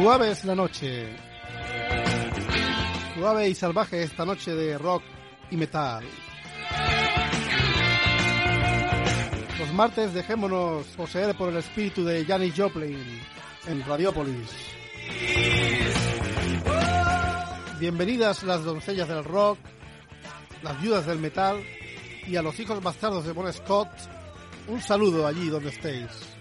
Suave es la noche. Suave y salvaje esta noche de rock y metal. Los martes dejémonos poseer por el espíritu de Janis Joplin en Radiopolis. Bienvenidas las doncellas del rock, las viudas del metal y a los hijos bastardos de Bon Scott, un saludo allí donde estéis.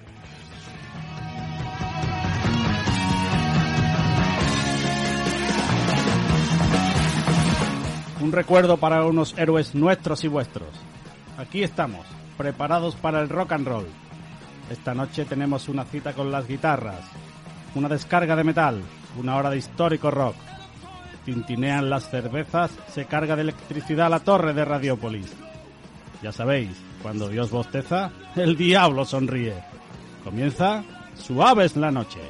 Un recuerdo para unos héroes nuestros y vuestros. Aquí estamos, preparados para el rock and roll. Esta noche tenemos una cita con las guitarras, una descarga de metal, una hora de histórico rock. Tintinean las cervezas, se carga de electricidad la torre de Radiópolis. Ya sabéis, cuando Dios bosteza, el diablo sonríe. Comienza Suave es la noche.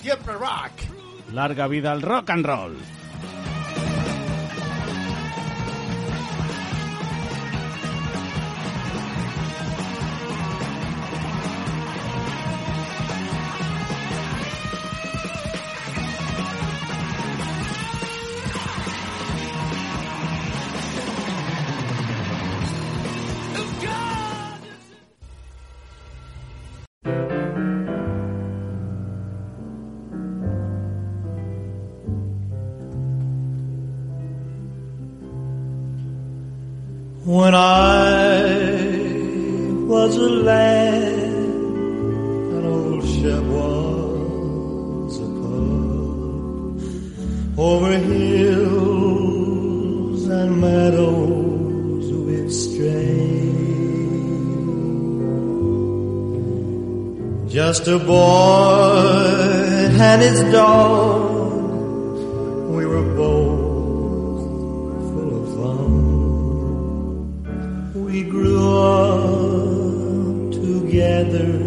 Siempre rock. Larga vida al rock and roll. Just a boy and his dog, we were both full of fun. We grew up together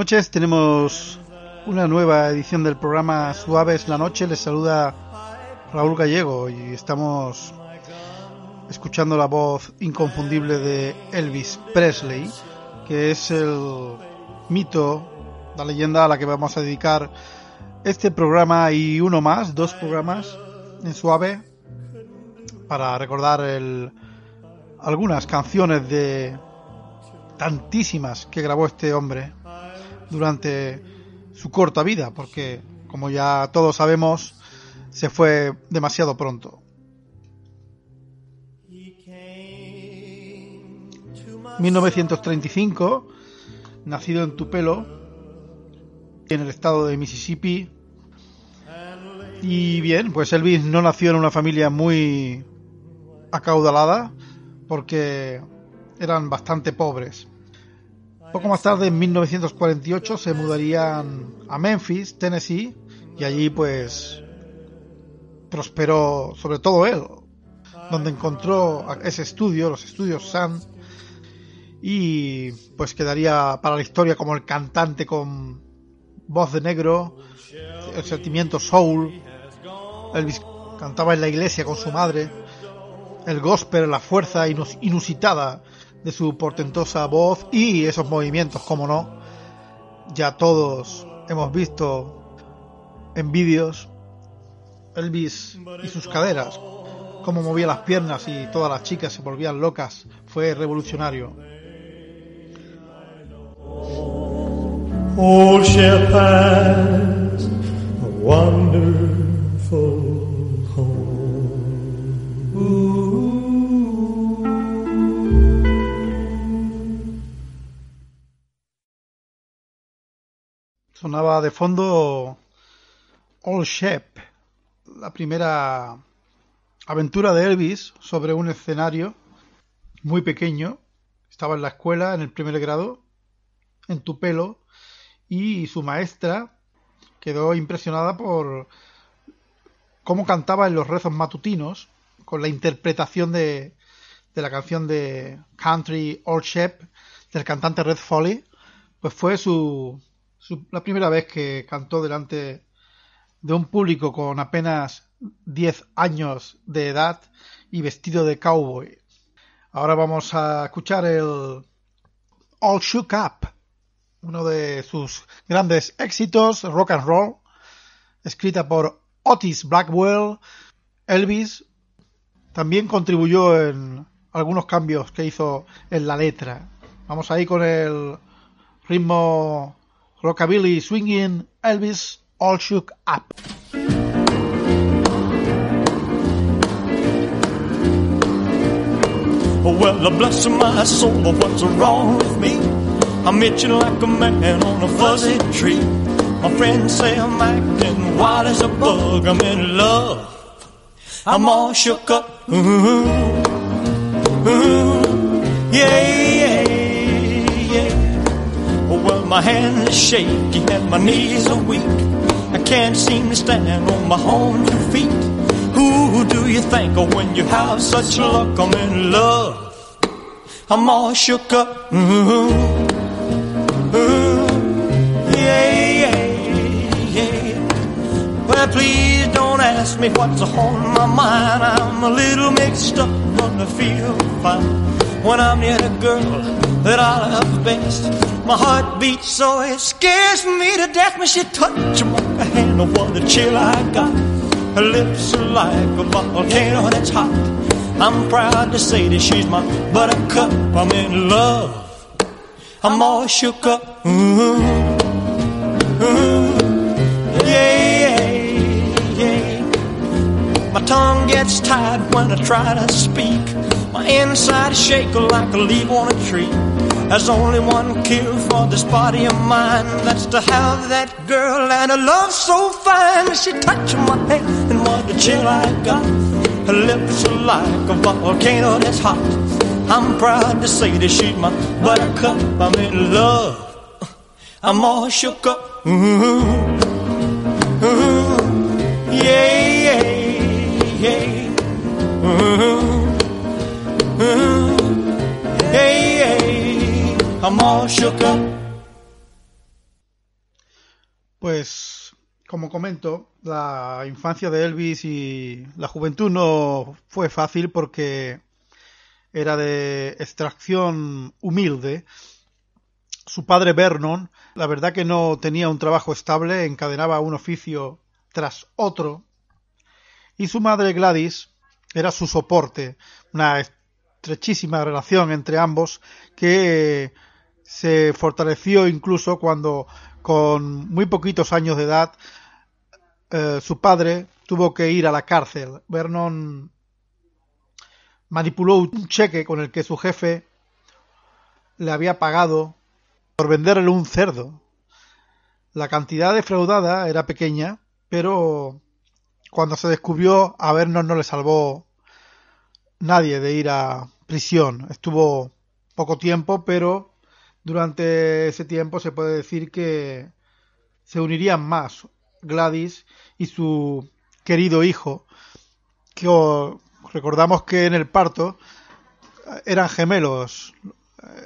noches, tenemos una nueva edición del programa Suave es la noche. Les saluda Raúl Gallego y estamos escuchando la voz inconfundible de Elvis Presley, que es el mito, la leyenda a la que vamos a dedicar este programa y uno más, dos programas en Suave, para recordar el, algunas canciones de tantísimas que grabó este hombre durante su corta vida, porque como ya todos sabemos, se fue demasiado pronto. 1935, nacido en Tupelo, en el estado de Mississippi. Y bien, pues Elvis no nació en una familia muy acaudalada, porque eran bastante pobres. Poco más tarde, en 1948, se mudarían a Memphis, Tennessee, y allí pues prosperó, sobre todo él, donde encontró ese estudio, los estudios Sun, y pues quedaría para la historia como el cantante con voz de negro, el sentimiento soul. Elvis cantaba en la iglesia con su madre, el gospel, la fuerza inusitada de su portentosa voz y esos movimientos, como no, ya todos hemos visto en vídeos Elvis y sus caderas, cómo movía las piernas y todas las chicas se volvían locas, fue revolucionario. A wonderful home. Sonaba de fondo Old Shep, la primera aventura de Elvis sobre un escenario muy pequeño. Estaba en la escuela en el primer grado, en Tupelo, y su maestra quedó impresionada por cómo cantaba en los rezos matutinos con la interpretación de, de la canción de Country Old Shep del cantante Red Foley, pues fue su, la primera vez que cantó delante de un público con apenas 10 años de edad y vestido de cowboy. Ahora vamos a escuchar el All Shook Up uno de sus grandes éxitos, rock and roll, escrita por Otis Blackwell, Elvis, también contribuyó en algunos cambios que hizo en la letra. Vamos ahí con el ritmo rockabilly swinging Elvis All Shook Up. Well, bless my soul, what's wrong with me? I'm itching like a man on a fuzzy tree. My friends say I'm acting wild as a bug. I'm in love. I'm all shook up. Ooh, ooh, yeah, my hands are shaky and my knees are weak. I can't seem to stand on my own two feet. Who do you think of when you have such luck? I'm in love. I'm all shook up. Ooh. Ooh, yeah, yeah, yeah. Well, please don't ask me what's on my mind. I'm a little mixed up, but I feel fine when I'm near the girl that I love best. My heart beats so it scares me to death when she touches my hand. Oh, what a chill I got. Her lips are like a volcano that's hot. I'm proud to say that she's my buttercup. I'm in love. I'm all shook up. Ooh, ooh, yeah, yeah. My tongue gets tied when I try to speak. My inside is shaking like a leaf on a tree. There's only one cure for this body of mine. That's to have that girl and a love so fine. She touched my hand and what a chill I got. Her lips are like a volcano that's hot. I'm proud to say that she's my buttercup. I'm in love. I'm all shook up. Ooh, ooh, yeah, yeah, yeah. Ooh, Pues, como comento, la infancia de Elvis y la juventud no fue fácil porque era de extracción humilde. Su padre Vernon, la verdad que no tenía un trabajo estable, encadenaba un oficio tras otro. Y su madre Gladys era su soporte, una estrechísima relación entre ambos que se fortaleció incluso cuando con muy poquitos años de edad, eh, su padre tuvo que ir a la cárcel. Vernon manipuló un cheque con el que su jefe le había pagado por venderle un cerdo. La cantidad defraudada era pequeña, pero cuando se descubrió a Vernon no le salvó nadie de ir a prisión. Estuvo poco tiempo, pero durante ese tiempo se puede decir que se unirían más Gladys y su querido hijo, que recordamos que en el parto eran gemelos,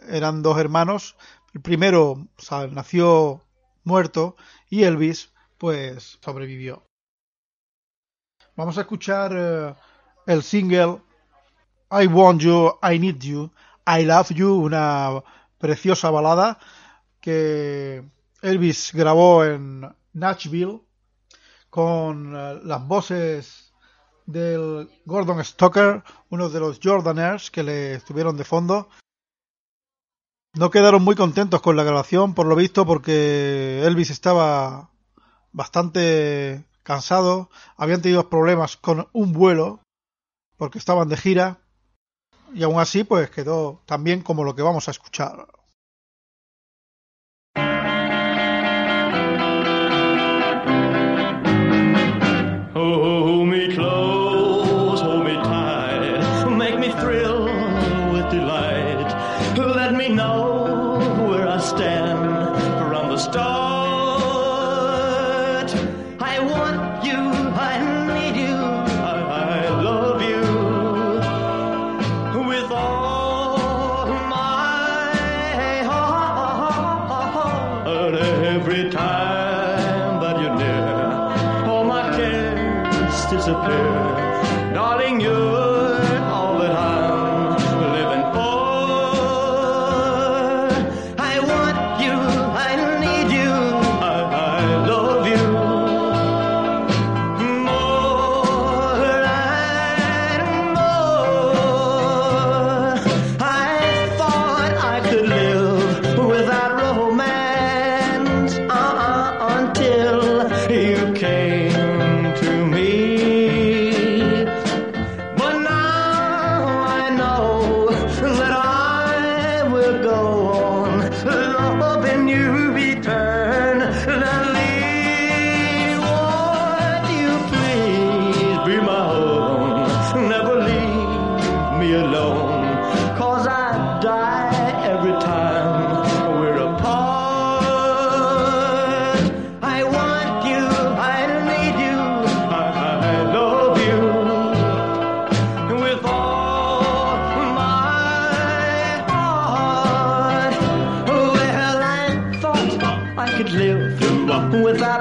eran dos hermanos. El primero nació muerto y Elvis pues sobrevivió. Vamos a escuchar eh, el single I Want You, I Need You, I Love You, una preciosa balada que Elvis grabó en Nashville con eh, las voces del Gordon Stoker, uno de los Jordaners que le estuvieron de fondo. No quedaron muy contentos con la grabación, por lo visto, porque Elvis estaba bastante cansado, habían tenido problemas con un vuelo, porque estaban de gira, y aún así pues quedó tan bien como lo que vamos a escuchar.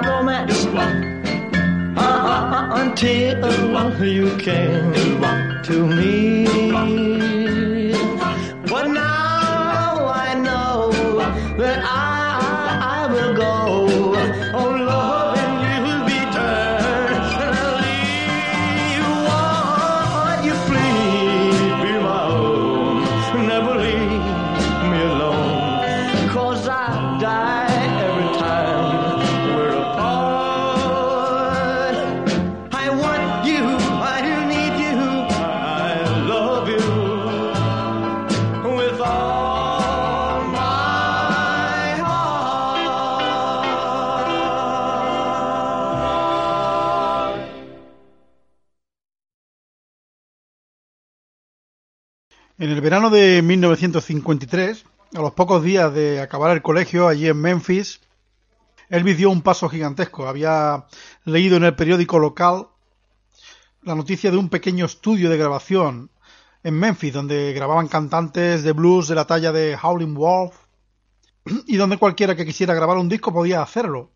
romance uh, uh, uh, until you came to me. Verano de 1953, a los pocos días de acabar el colegio allí en Memphis, Elvis dio un paso gigantesco. Había leído en el periódico local la noticia de un pequeño estudio de grabación en Memphis, donde grababan cantantes de blues de la talla de Howlin' Wolf y donde cualquiera que quisiera grabar un disco podía hacerlo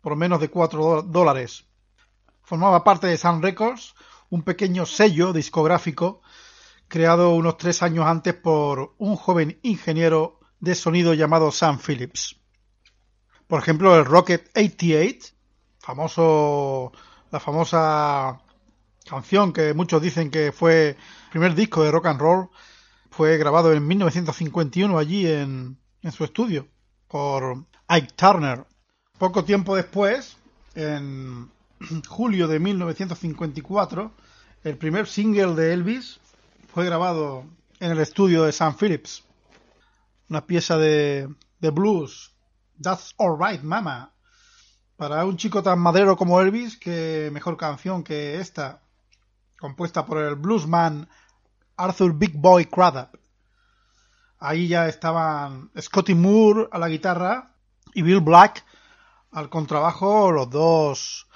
por menos de cuatro dólares. Formaba parte de Sun Records, un pequeño sello discográfico creado unos tres años antes por un joven ingeniero de sonido llamado Sam Phillips. Por ejemplo, el Rocket 88, famoso, la famosa canción que muchos dicen que fue el primer disco de rock and roll, fue grabado en 1951 allí en, en su estudio por Ike Turner. Poco tiempo después, en julio de 1954, el primer single de Elvis fue grabado en el estudio de Sam Phillips. Una pieza de, de blues, That's Alright Mama. Para un chico tan madero como Elvis, que mejor canción que esta, compuesta por el bluesman Arthur Big Boy Crudup. Ahí ya estaban Scotty Moore a la guitarra y Bill Black al contrabajo, los dos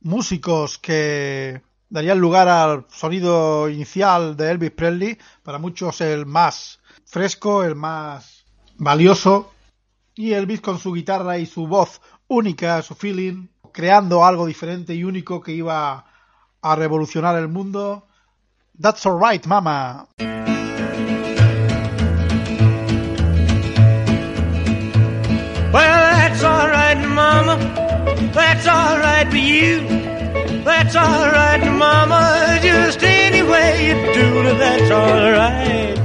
músicos que darían lugar al sonido inicial de Elvis Presley, para muchos el más fresco, el más valioso, y Elvis con su guitarra y su voz única, su feeling, creando algo diferente y único que iba a revolucionar el mundo. That's alright, mama. Well, that's alright, Mama. That's alright for you. That's alright, that's alright.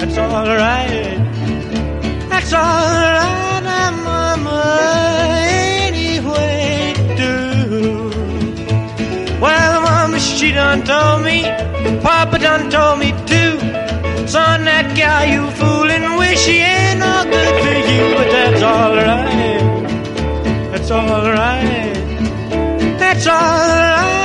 That's alright. That's alright, Mama. Any way you do. Well, Mama, she done told me. Papa done told me too. Son, that gal you fooling with, she ain't no good to you, but that's alright. That's alright. That's alright,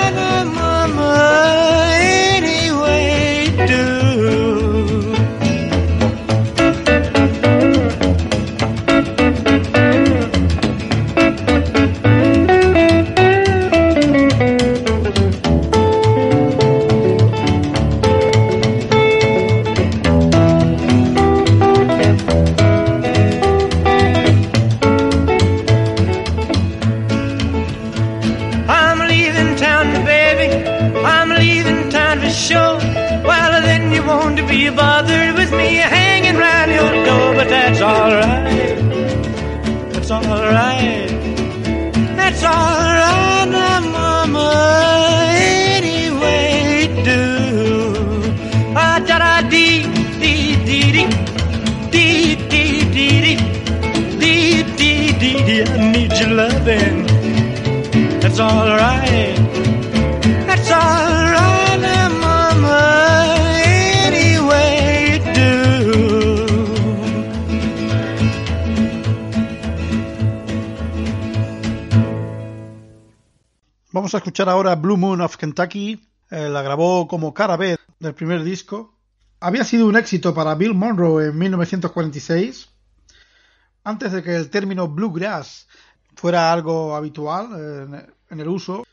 Escuchar ahora Blue Moon of Kentucky. Eh, la grabó como cara B del primer disco. Había sido un éxito para Bill Monroe en 1946, antes de que el término bluegrass fuera algo habitual eh, en, el uso.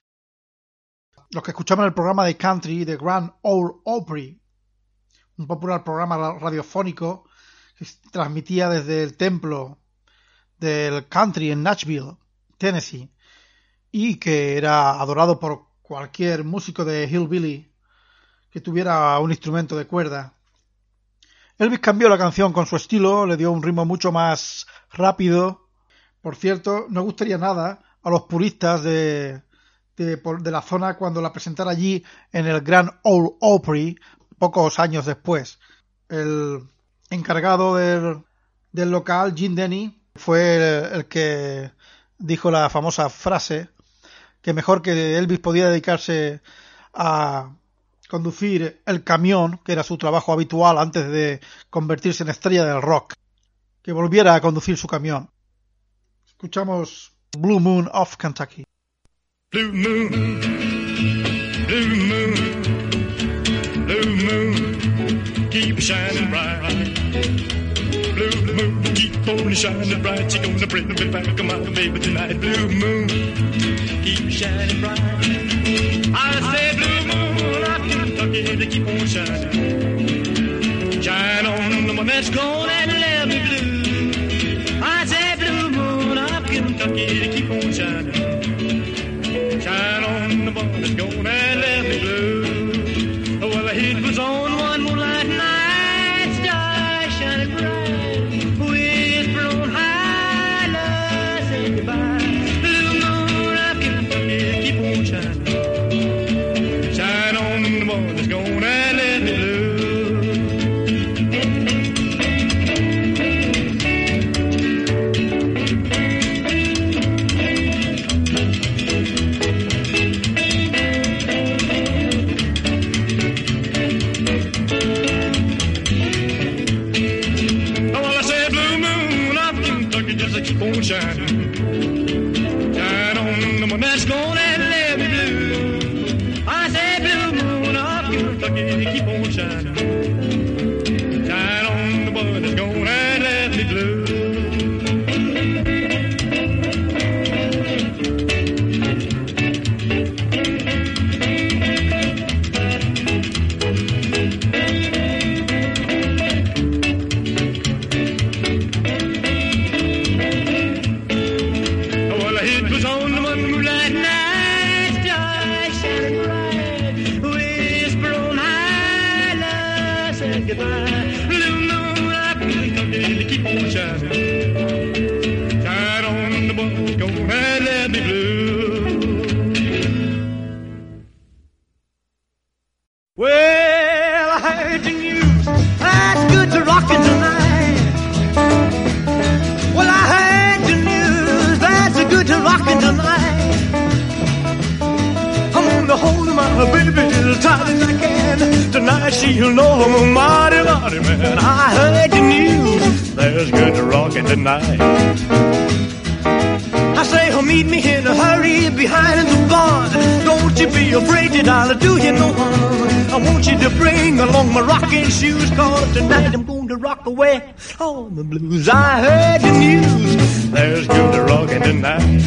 Los que escuchaban el programa de country de Grand Ole Opry, un popular programa ra- radiofónico que transmitía desde el templo del country en Nashville, Tennessee, y que era adorado por cualquier músico de hillbilly que tuviera un instrumento de cuerda. Elvis cambió la canción con su estilo, le dio un ritmo mucho más rápido. Por cierto, no gustaría nada a los puristas de, de, de la zona cuando la presentara allí en el Grand Ole Opry pocos años después. El encargado del, del local, Jim Denny, fue el que dijo la famosa frase que mejor que Elvis podía dedicarse a conducir el camión, que era su trabajo habitual antes de convertirse en estrella del rock, que volviera a conducir su camión. Escuchamos Blue Moon of Kentucky. Blue moon, blue moon, blue moon, keep shining bright. Blue moon, keep shining bright. You're gonna bring me back, on, baby, keep shining bright. I say, blue moon, I Kentucky to keep on shining. Shine on the one that's gone and left me blue. I say, blue moon of Kentucky to keep on shining. Shine on the one that's gone and she'll know I'm a mighty, mighty man. I heard the news. There's good to rockin' tonight. I say, oh, meet me in a hurry behind the barn. Don't you be afraid that I'll do you no harm. I want you to bring along my rocking shoes, cause tonight I'm to rock away all the blues. I heard the news. There's good rockin' tonight.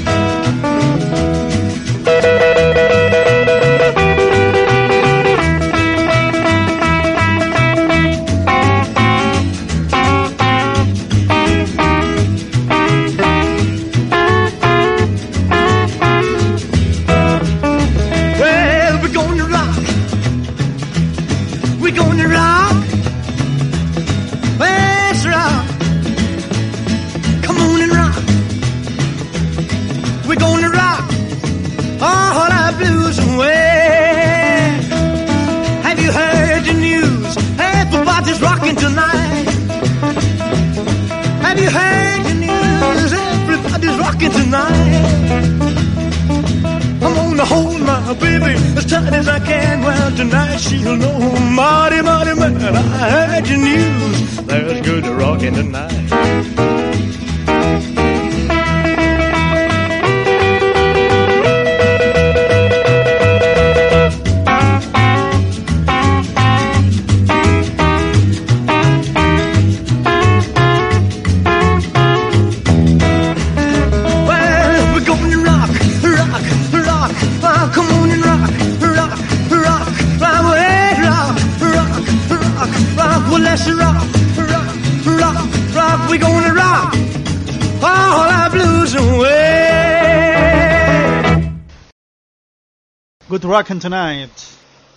Rockin' Tonight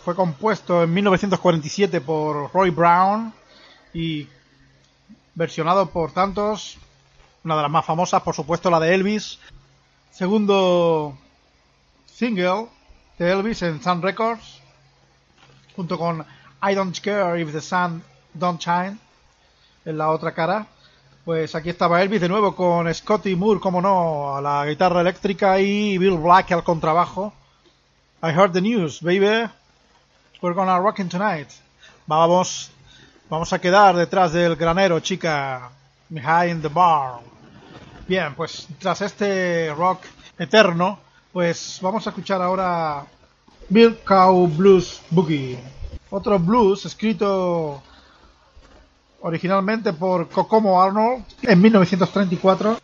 fue compuesto en 1947 por Roy Brown y versionado por tantos. Una de las más famosas, por supuesto, la de Elvis. Segundo single de Elvis en Sun Records, junto con I Don't Care If the Sun Don't Shine en la otra cara. Pues aquí estaba Elvis de nuevo con Scotty Moore, como no, a la guitarra eléctrica y Bill Black al contrabajo. I heard the news, baby. We're gonna rockin' tonight. Vamos, vamos a quedar detrás del granero, chica. Behind the bar. Bien, pues tras este rock eterno, pues vamos a escuchar ahora Bill Cow Blues Boogie. Otro blues escrito originalmente por Kokomo Arnold en 1934.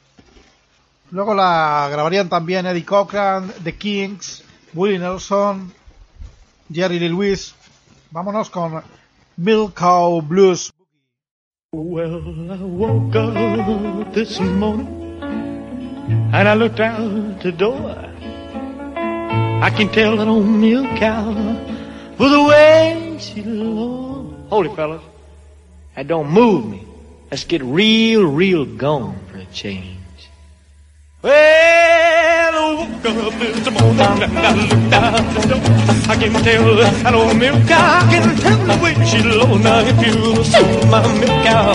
Luego la grabarían también Eddie Cochran, The Kings, Willie Nelson, Jerry Lee Lewis. Vámonos con Bill Cow Blues. Well, I woke up this morning and I looked out the door. I can tell that old milk cow for the way she looks. Holy it, fellas. That don't move me. Let's get real, real gone for a change. Well, I woke up this morning and I looked out the door. I can tell that old milk cow. I can tell the way she low. Now if you see my milk cow,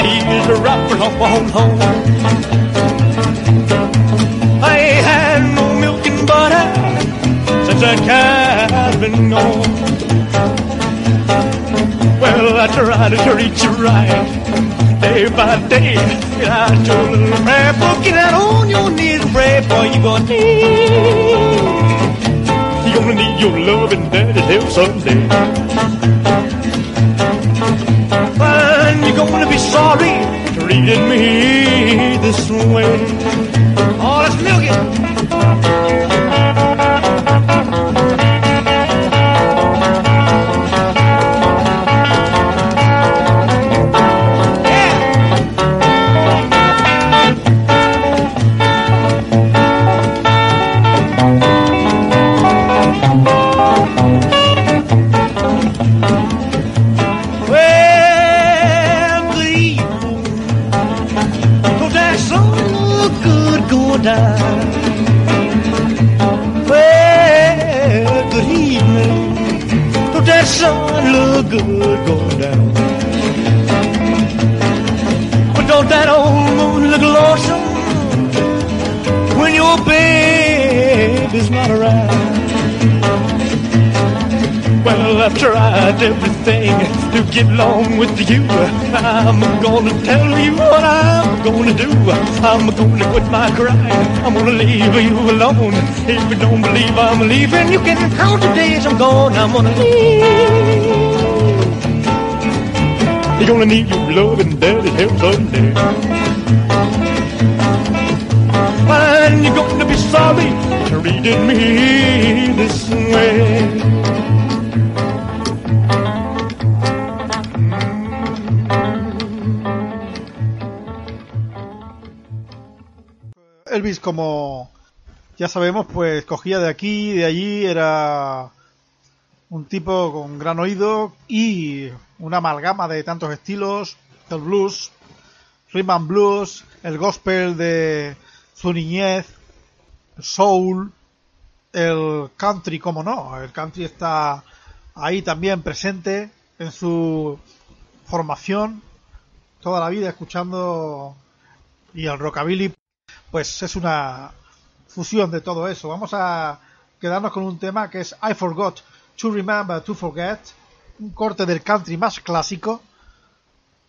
he's right on home. I ain't had no milk and butter since that cow's been gone. Well, I tried to treat you right. Day by day. Get out your little prayer book, get out on your knees and pray for you gonna need. You're gonna need your love and daddy's help someday. And you're gonna be sorry treating me this way. Oh, let's milk I've tried everything to get along with you. I'm gonna tell you what I'm gonna do. I'm gonna quit my crying. I'm gonna leave you alone. If you don't believe I'm leaving, you can count the days I'm gone. I'm gonna leave. You're gonna need your love and daddy's help someday. And you're gonna be sorry treating me this way. Elvis, como ya sabemos, pues cogía de aquí de allí, era un tipo con gran oído y una amalgama de tantos estilos, el blues, rhythm and blues, el gospel de su niñez, el soul, el country, como no, el country está ahí también presente en su formación, toda la vida escuchando y el rockabilly pues es una fusión de todo eso. Vamos a quedarnos con un tema que es I Forgot to Remember to Forget, un corte del country más clásico.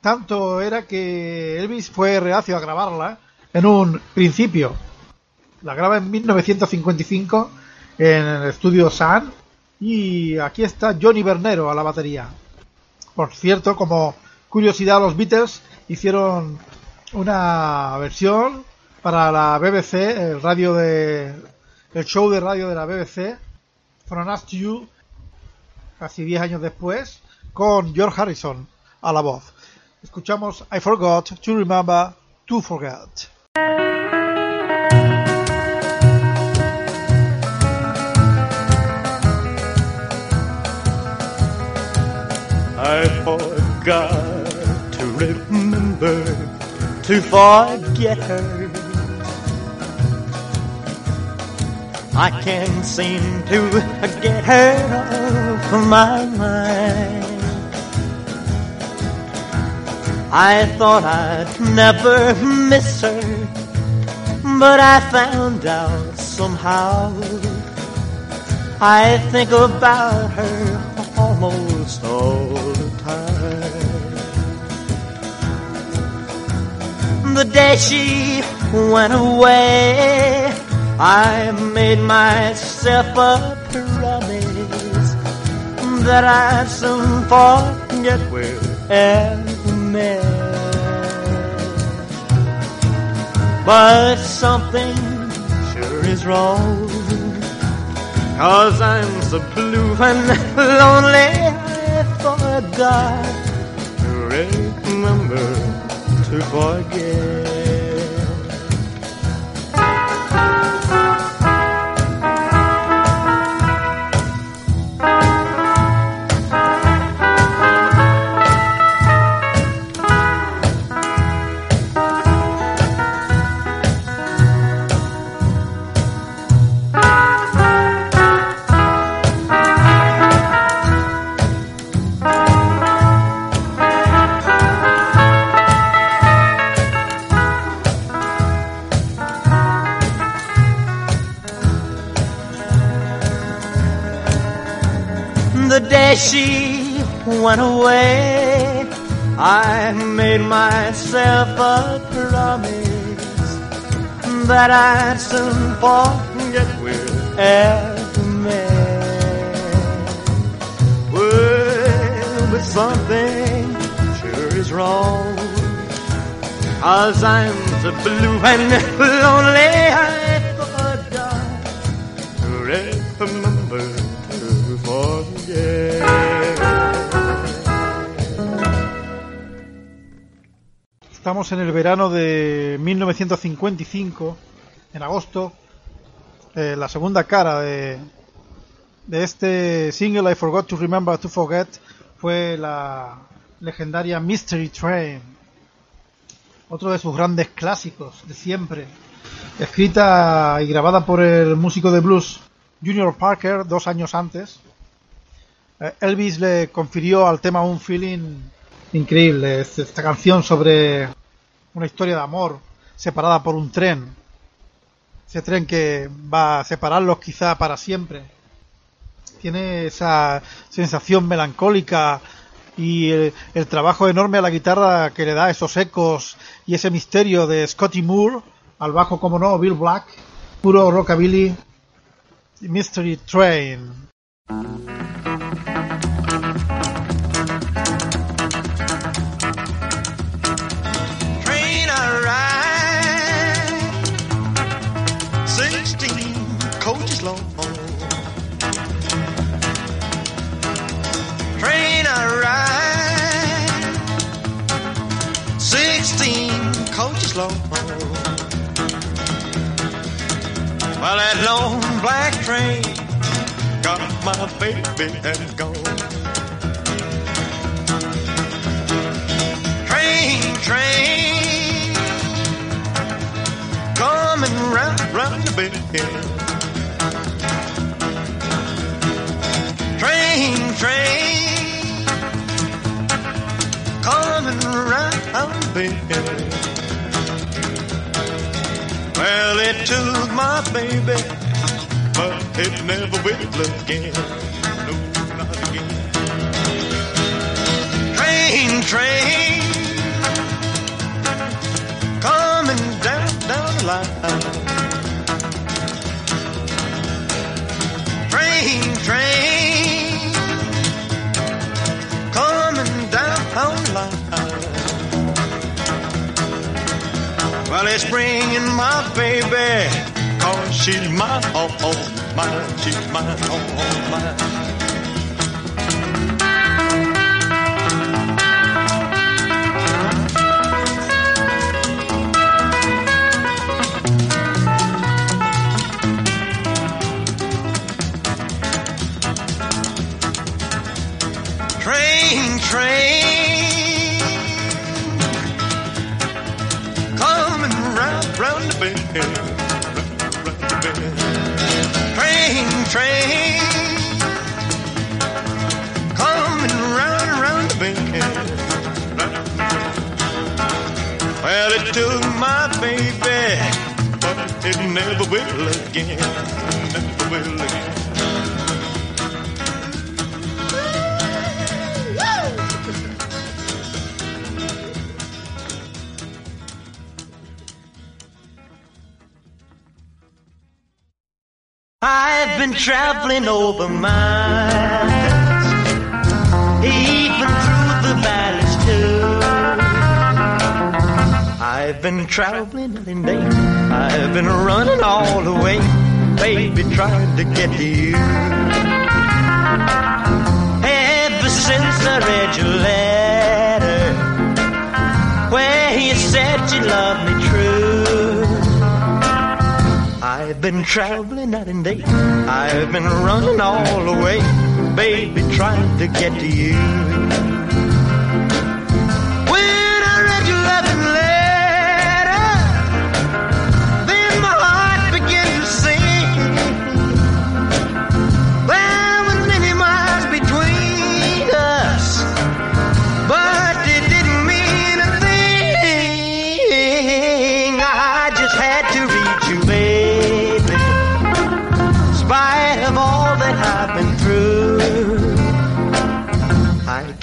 Tanto era que Elvis fue reacio a grabarla en un principio. La graba en 1955 en el estudio Sun y aquí está Johnny Bernero a la batería. Por cierto, como curiosidad, los Beatles hicieron una versión para la BBC, el radio de el show de radio de la BBC, From Us to You, casi 10 años después, con George Harrison a la voz. Escuchamos I Forgot to Remember to Forget. I forgot to remember to forget. I can't seem to get her off my mind. I thought I'd never miss her, but I found out somehow. I think about her almost all the time. The day she went away, I made myself a promise that I'd soon forget we ever met. But something sure is wrong. Cause I'm so blue and lonely, I forgot to remember to forget. I made myself a promise that I'd soon forget wherever met. Well, but something sure is wrong. Cause I'm so blue and lonely, I forgot to remember to forget. Estamos en el verano de 1955, en agosto, eh, la segunda cara de, de este single I Forgot to Remember to Forget fue la legendaria Mystery Train, otro de sus grandes clásicos de siempre, escrita y grabada por el músico de blues Junior Parker dos años antes. Eh, Elvis le confirió al tema un feeling increíble. Es esta canción sobre una historia de amor separada por un tren. Ese tren que va a separarlos quizá para siempre. Tiene esa sensación melancólica y el, trabajo enorme a la guitarra que le da esos ecos y ese misterio de Scotty Moore, al bajo como no, Bill Black, puro rockabilly, Mystery train long. Well, that long black train got my baby and gone. train, train, coming round, round the bend. Train, train, coming round the bend. Well, it took my baby, but it never will again. No, not again. Train, train coming down, down the line. Train, train, It's bringing my baby, cause she's mine, oh, oh, mine, she's mine, oh, oh, mine. Train, coming round, and round the bend. Well, it took my baby, but it never will again, never will again. Traveling over miles, even through the valleys too. I've been traveling in day, I've been running all the way, baby, trying to get to you. Ever since I read your letter, where you said you loved I've been traveling night and day. I've been running all the way, baby, trying to get to you.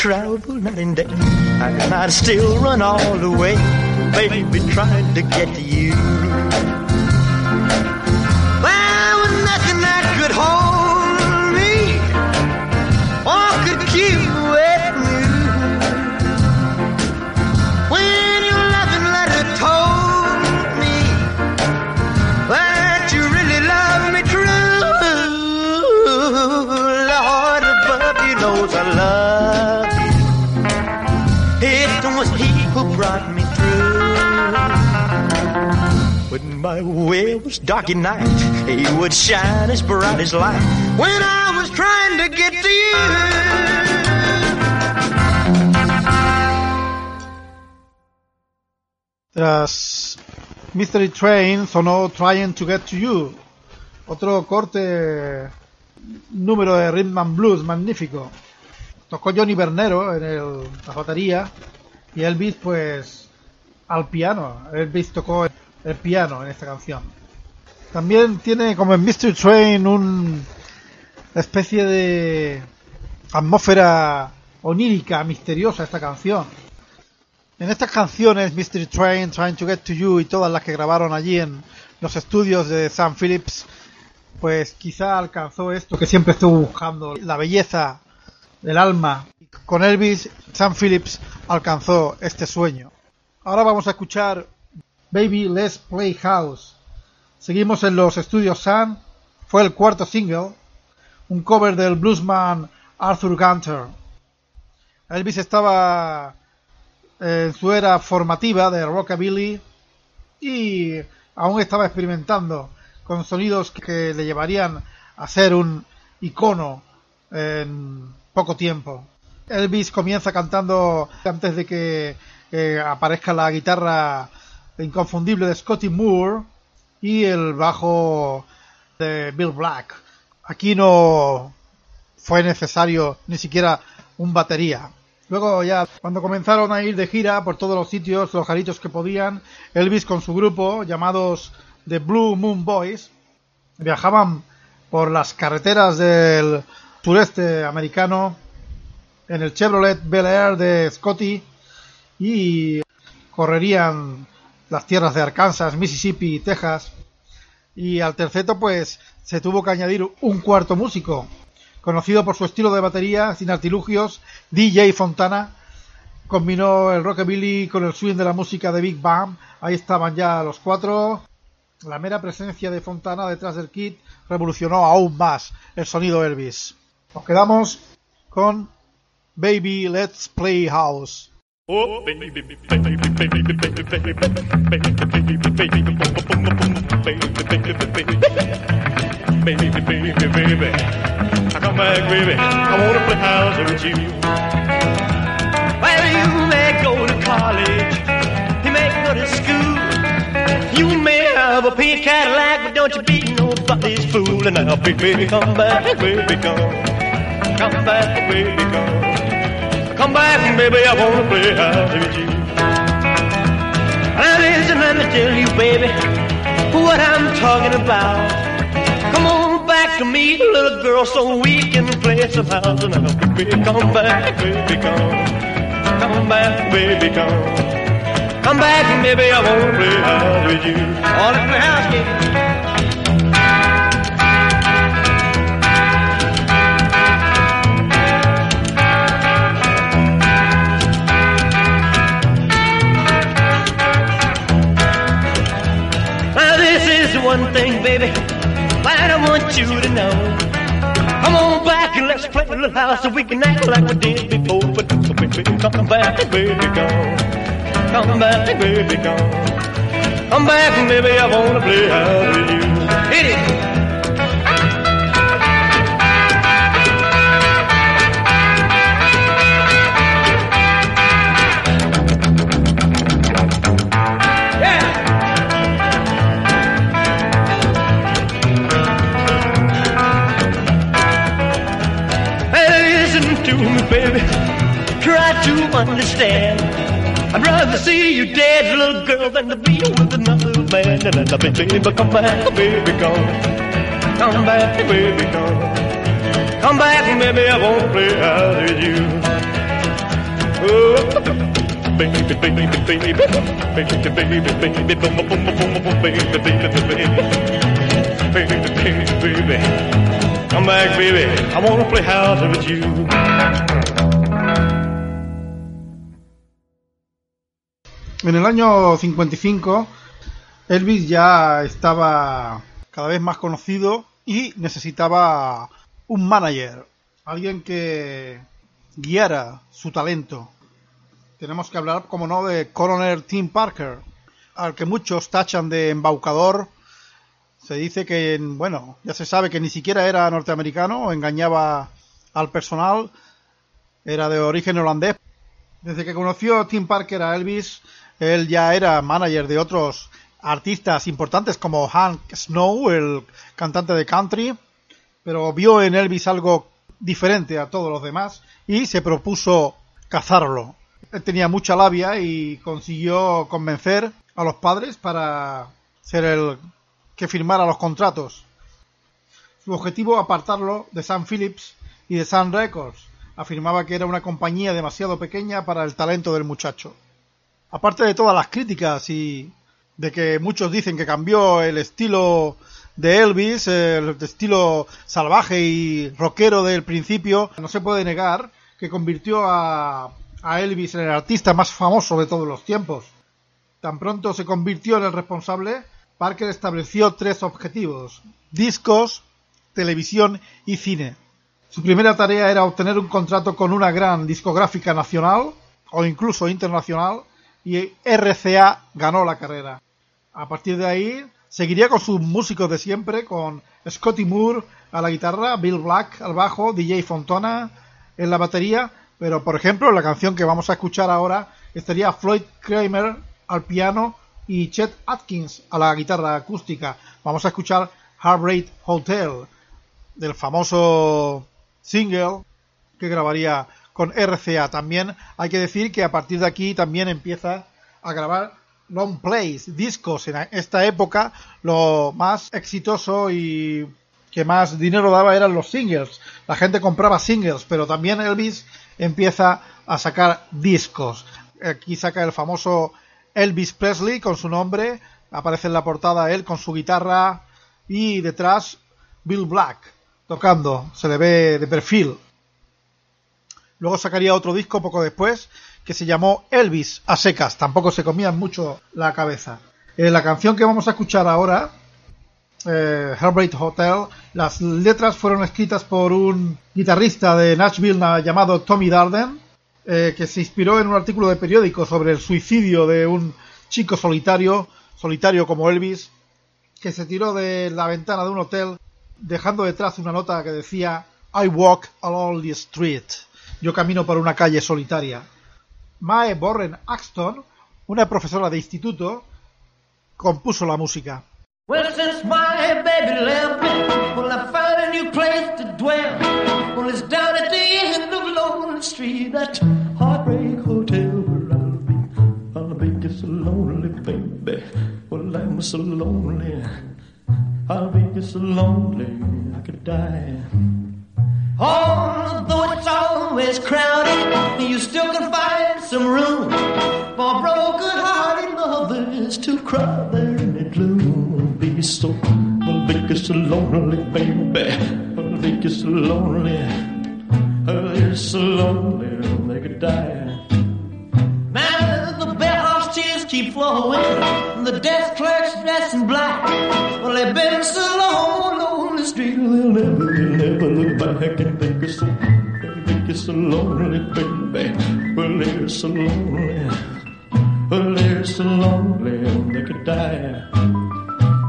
travel night and day, and I'd still run all the way, baby, trying to get to you. Way dark at night, He would shine as bright as light. When I was trying to get to you. Tras Mystery Train sonó Trying to Get to You, otro corte número de Rhythm and Blues magnífico. Tocó Johnny Bernero en el, la batería y Elvis pues al piano. Elvis tocó el piano en esta canción. También tiene como en Mystery Train un especie de atmósfera onírica, misteriosa esta canción. En estas canciones, Mystery Train, Trying to Get to You y todas las que grabaron allí en los estudios de Sam Phillips, pues quizá alcanzó esto que siempre estuvo buscando, la belleza del alma. Con Elvis, Sam Phillips alcanzó este sueño. Ahora vamos a escuchar Baby Let's Play House. Seguimos en los estudios Sam, fue el cuarto single, un cover del bluesman Arthur Gunter. Elvis estaba en su era formativa de rockabilly y aún estaba experimentando con sonidos que le llevarían a ser un icono en poco tiempo. Elvis comienza cantando antes de que eh, aparezca la guitarra inconfundible de Scotty Moore y el bajo de Bill Black. Aquí no fue necesario ni siquiera un batería. Luego ya, cuando comenzaron a ir de gira por todos los sitios, los jaritos que podían, Elvis con su grupo, llamados The Blue Moon Boys, viajaban por las carreteras del sureste americano en el Chevrolet Bel Air de Scotty y correrían las tierras de Arkansas, Mississippi y Texas. Y al terceto, pues, se tuvo que añadir un cuarto músico, conocido por su estilo de batería sin artilugios, DJ Fontana, combinó el rockabilly con el swing de la música de Big Bang, ahí estaban ya los cuatro. La mera presencia de Fontana detrás del kit revolucionó aún más el sonido Elvis. Nos quedamos con Baby Let's Play House. Oh, baby, baby, baby, baby, baby, baby, baby, baby, baby, baby, baby, baby, come back, baby. Now, baby, come back, baby, come. Come back, baby, come. Come back, baby, I wanna play house with you. Now listen, let me tell you, baby, what I'm talking about. Come on back to me, little girl, so we can play some house. And now, baby, come back, baby, come. Come back, baby, come. Come back, baby, I wanna play house with you. I wanna house, baby. Baby, that I want you to know. Come on back and let's play a little house so we can act like we did before. But come back, baby, come. Come back, baby, come. Come back, baby, I wanna play house with you. Hit it. Baby. Try to understand. I'd rather see you dead, little girl, than to be with another man. And I baby, baby, come back, baby, come. Come back, baby, come. Come back, baby, I won't play out with you. Oh, baby, baby, baby, baby, baby, baby, baby, boom, boom, boom, boom, boom, baby, baby, baby, baby, baby, baby. Come back, baby. I wanna play house with you. En el año 55, Elvis ya estaba cada vez más conocido y necesitaba un manager, alguien que guiara su talento. Tenemos que hablar, como no, de Colonel Tim Parker, al que muchos tachan de embaucador. Se dice que, bueno, ya se sabe que ni siquiera era norteamericano, engañaba al personal, era de origen holandés. Desde que conoció Tim Parker a Elvis, él ya era manager de otros artistas importantes como Hank Snow, el cantante de country, pero vio en Elvis algo diferente a todos los demás y se propuso cazarlo. Él tenía mucha labia y consiguió convencer a los padres para ser el que firmara los contratos. Su objetivo apartarlo de Sun Phillips y de Sun Records. Afirmaba que era una compañía demasiado pequeña para el talento del muchacho aparte de todas las críticas y de que muchos dicen que cambió el estilo de Elvis, el estilo salvaje y rockero del principio, no se puede negar que convirtió a, a Elvis en el artista más famoso de todos los tiempos. Tan pronto se convirtió en el responsable, Parker estableció tres objetivos, discos, televisión y cine. Su primera tarea era obtener un contrato con una gran discográfica nacional o incluso internacional y RCA ganó la carrera. A partir de ahí seguiría con sus músicos de siempre, con Scotty Moore a la guitarra, Bill Black al bajo, DJ Fontana en la batería, pero por ejemplo la canción que vamos a escuchar ahora estaría Floyd Kramer al piano y Chet Atkins a la guitarra acústica. Vamos a escuchar Heartbreak Hotel del famoso single que grabaría con RCA. También hay que decir que a partir de aquí también empieza a grabar long plays, discos. En esta época lo más exitoso y que más dinero daba eran los singles. La gente compraba singles, pero también Elvis empieza a sacar discos. Aquí saca el famoso Elvis Presley con su nombre, aparece en la portada él con su guitarra y detrás Bill Black tocando, se le ve de perfil. Luego sacaría otro disco poco después que se llamó Elvis a secas. Tampoco se comían mucho la cabeza. Eh, la canción que vamos a escuchar ahora, eh, Hotel, las letras fueron escritas por un guitarrista de Nashville llamado Tommy Darden, eh, que se inspiró en un artículo de periódico sobre el suicidio de un chico solitario, solitario como Elvis, que se tiró de la ventana de un hotel dejando detrás una nota que decía I walk along the street. Yo camino por una calle solitaria. Mae Borren Axton, una profesora de instituto, compuso la música. Well, since my baby left well, I found a new place to dwell. Well, it's down at the end of Lonely Street, that heartbreak hotel where I'll be. I'll be just so lonely, baby. Well, I'm so lonely. I'll be just so lonely, I could die. Although it's always crowded, you still can find some room for broken-hearted lovers to cry there in the gloom. Be so, well, be so lonely, baby. Well, be so lonely. Oh, you're so lonely, they could die. Now the bellhop's tears keep flowing, the desk clerk's dressed in black. Well, they've been so long on the street, they'll never, back and think it's so, they think it's so lonely, baby. Well, they're so lonely. Well, they're so lonely they could die.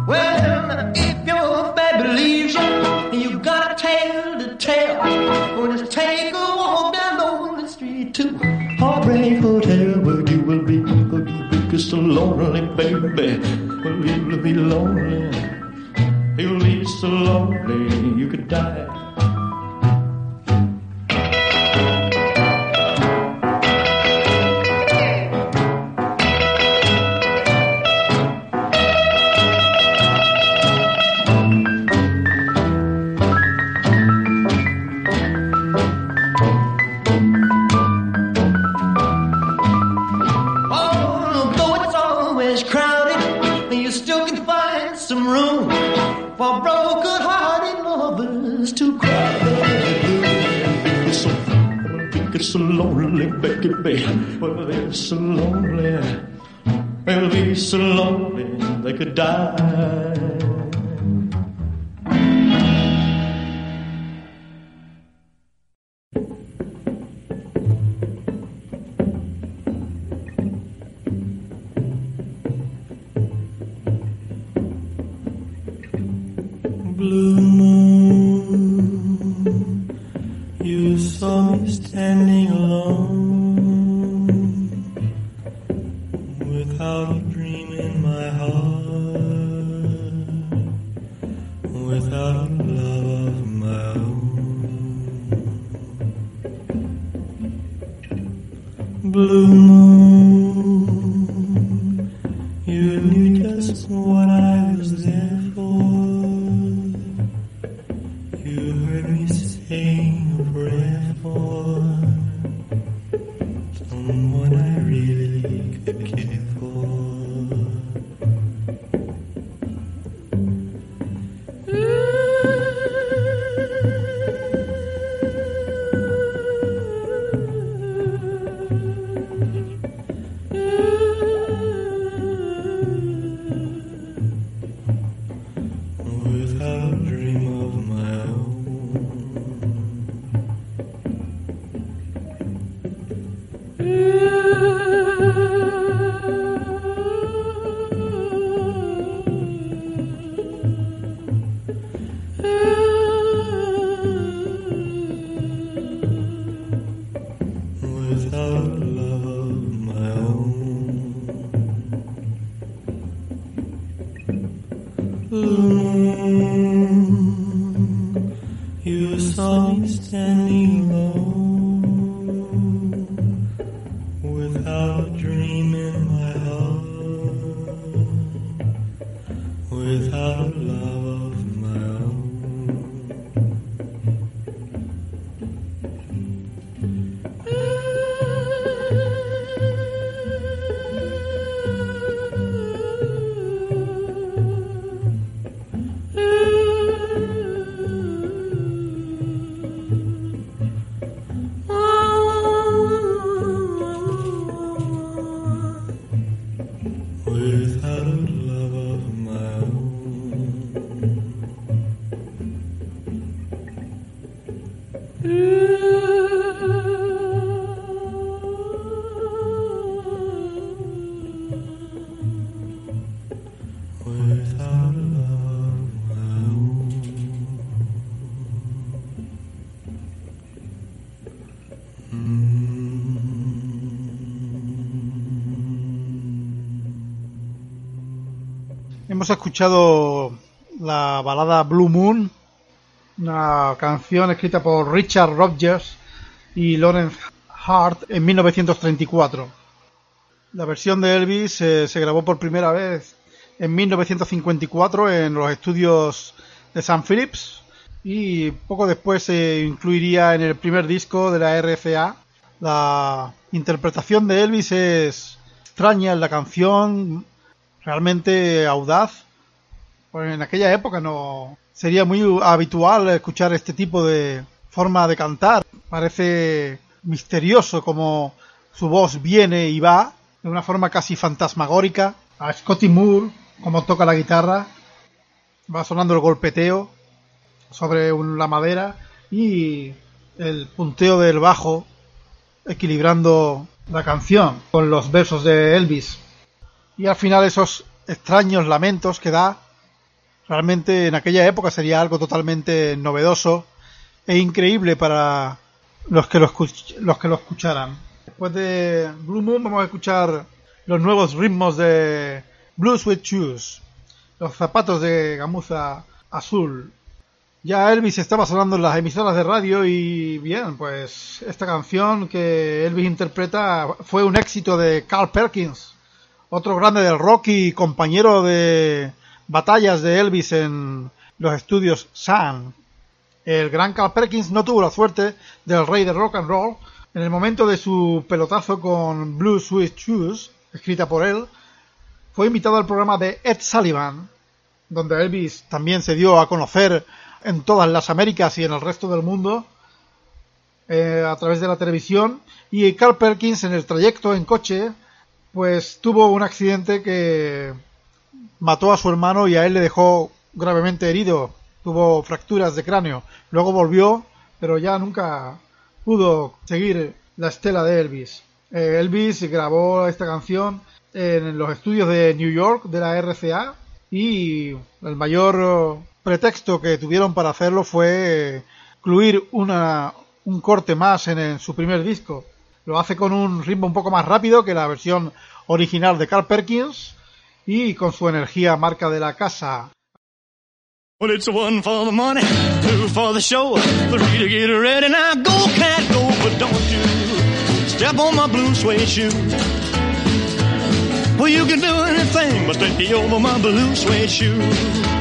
Well, if your baby leaves you, you got a tale to tell, Or just take a walk down lonely street to Heartbreak Hotel, where you will be, where you will be so lonely, baby. Well, you'll be lonely. You'll be so lonely you could die. So lonely they could die. Escuchado la balada Blue Moon, una canción escrita por Richard Rodgers y Lawrence Hart en 1934. La versión de Elvis eh, se grabó por primera vez en 1954 en los estudios de San Phillips y poco después se incluiría en el primer disco de la RCA. La interpretación de Elvis es extraña en la canción, realmente audaz. Pues en aquella época no sería muy habitual escuchar este tipo de forma de cantar. Parece misterioso como su voz viene y va de una forma casi fantasmagórica. A Scotty Moore, como toca la guitarra, va sonando el golpeteo sobre la madera y el punteo del bajo equilibrando la canción con los versos de Elvis. Y al final esos extraños lamentos que da, realmente en aquella época sería algo totalmente novedoso e increíble para los que lo, los que lo escucharan. Después de Blue Moon vamos a escuchar los nuevos ritmos de Blue Sweet Shoes, los zapatos de gamuza azul. Ya Elvis estaba sonando en las emisoras de radio y bien, pues esta canción que Elvis interpreta fue un éxito de Carl Perkins, otro grande del rock y compañero de batallas de Elvis en los estudios Sun. El gran Carl Perkins no tuvo la suerte del rey del rock and roll. En el momento de su pelotazo con Blue Sweet Shoes, escrita por él, fue invitado al programa de Ed Sullivan, donde Elvis también se dio a conocer en todas las Américas y en el resto del mundo eh, a través de la televisión. Y Carl Perkins en el trayecto en coche, pues tuvo un accidente que mató a su hermano y a él le dejó gravemente herido. Tuvo fracturas de cráneo. Luego volvió, pero ya nunca pudo seguir la estela de Elvis. Eh, Elvis grabó esta canción en los estudios de New York de la RCA y el mayor pretexto que tuvieron para hacerlo fue eh, incluir una, un corte más en su primer disco. Lo hace con un ritmo un poco más rápido que la versión original de Carl Perkins y con su energía marca de la casa. Well, it's one for the money, two for the show, three to get ready. Now go, cat, go, but don't you step on my blue suede shoe. Well, you can do anything but take me over my blue suede shoe.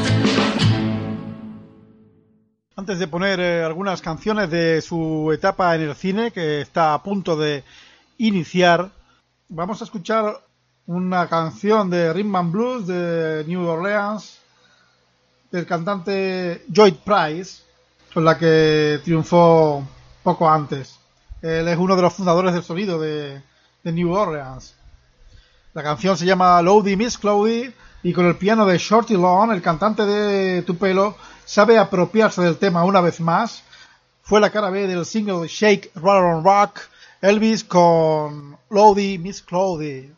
Antes de poner eh, algunas canciones de su etapa en el cine, que está a punto de iniciar, vamos a escuchar una canción de Rhythm and Blues de New Orleans, del cantante Lloyd Price, con la que triunfó poco antes. Él es uno de los fundadores del sonido de, de New Orleans. La canción se llama Lowdy Miss Cloudy y con el piano de Shorty Long, el cantante de Tupelo, sabe apropiarse del tema una vez más. Fue la cara B del single Shake, Rattle on Rock, Elvis con Lowdy Miss Cloudy.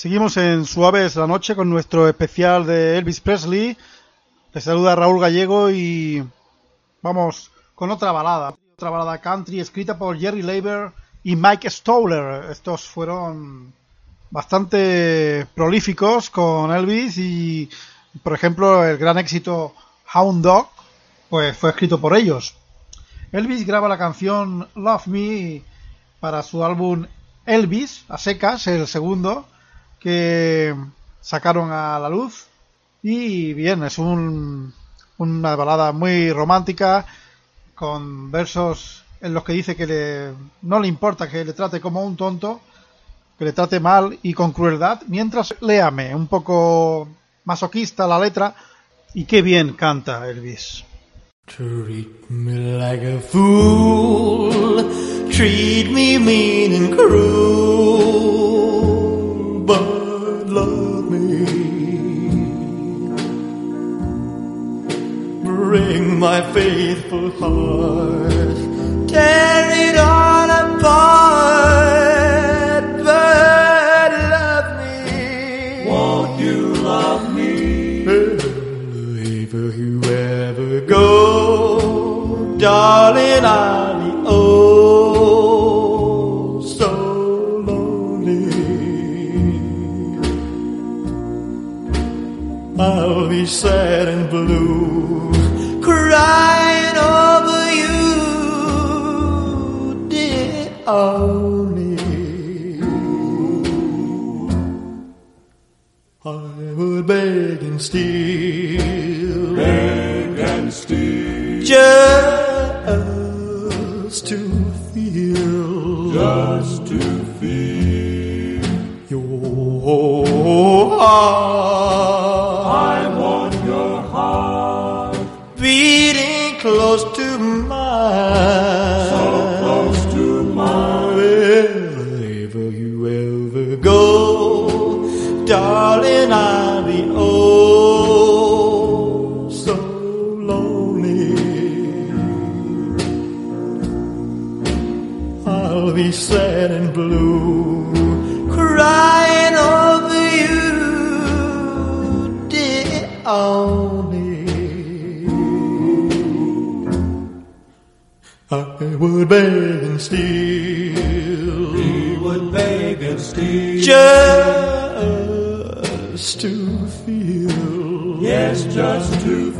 Seguimos en Suaves la Noche con nuestro especial de Elvis Presley. Les saluda Raúl Gallego y vamos con otra balada. Otra balada country escrita por Jerry Leiber y Mike Stoller. Estos fueron bastante prolíficos con Elvis y, por ejemplo, el gran éxito Hound Dog pues fue escrito por ellos. Elvis graba la canción Love Me para su álbum Elvis, a secas, el segundo, que sacaron a la luz. Y bien, es un, una balada muy romántica, con versos en los que dice que le, no le importa que le trate como un tonto, que le trate mal y con crueldad, mientras le ame. Un poco masoquista la letra, y qué bien canta Elvis. Treat me like a fool, treat me mean and cruel, my faithful heart, tear it all apart, but love me. Won't you love me? If you ever go, darling, I'll be oh so lonely. I'll be sad and blue, crying over you, dear only. I would beg and steal, beg and steal, just to feel, just to feel your heart. Would beg and steal. He would beg and steal. Just to feel. Yes, just to feel.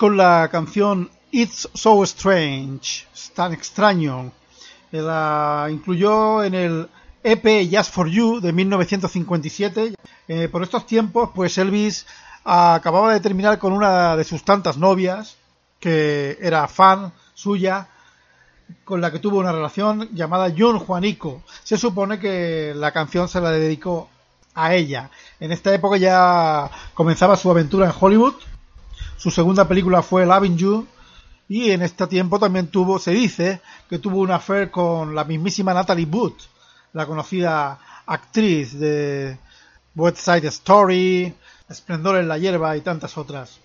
Con la canción It's So Strange, es tan extraño. La incluyó en el EP Just for You de 1957. Eh, por estos tiempos, pues Elvis acababa de terminar con una de sus tantas novias, que era fan suya, con la que tuvo una relación llamada June Juanico. Se supone que la canción se la dedicó a ella. En esta época ya comenzaba su aventura en Hollywood. Su segunda película fue Loving You. Y en este tiempo también tuvo, se dice, que tuvo una affair con la mismísima Natalie Wood, la conocida actriz de West Side Story, Esplendor en la hierba y tantas otras.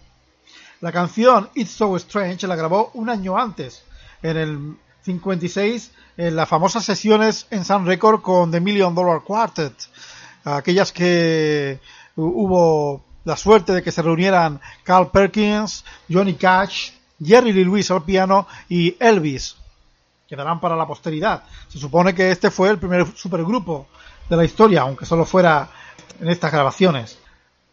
La canción It's So Strange la grabó un año antes, en el 56, en las famosas sesiones en Sun Record con The Million Dollar Quartet, aquellas que hubo la suerte de que se reunieran Carl Perkins, Johnny Cash, Jerry Lee Lewis al piano y Elvis. Quedarán para la posteridad. Se supone que este fue el primer supergrupo de la historia, aunque solo fuera en estas grabaciones.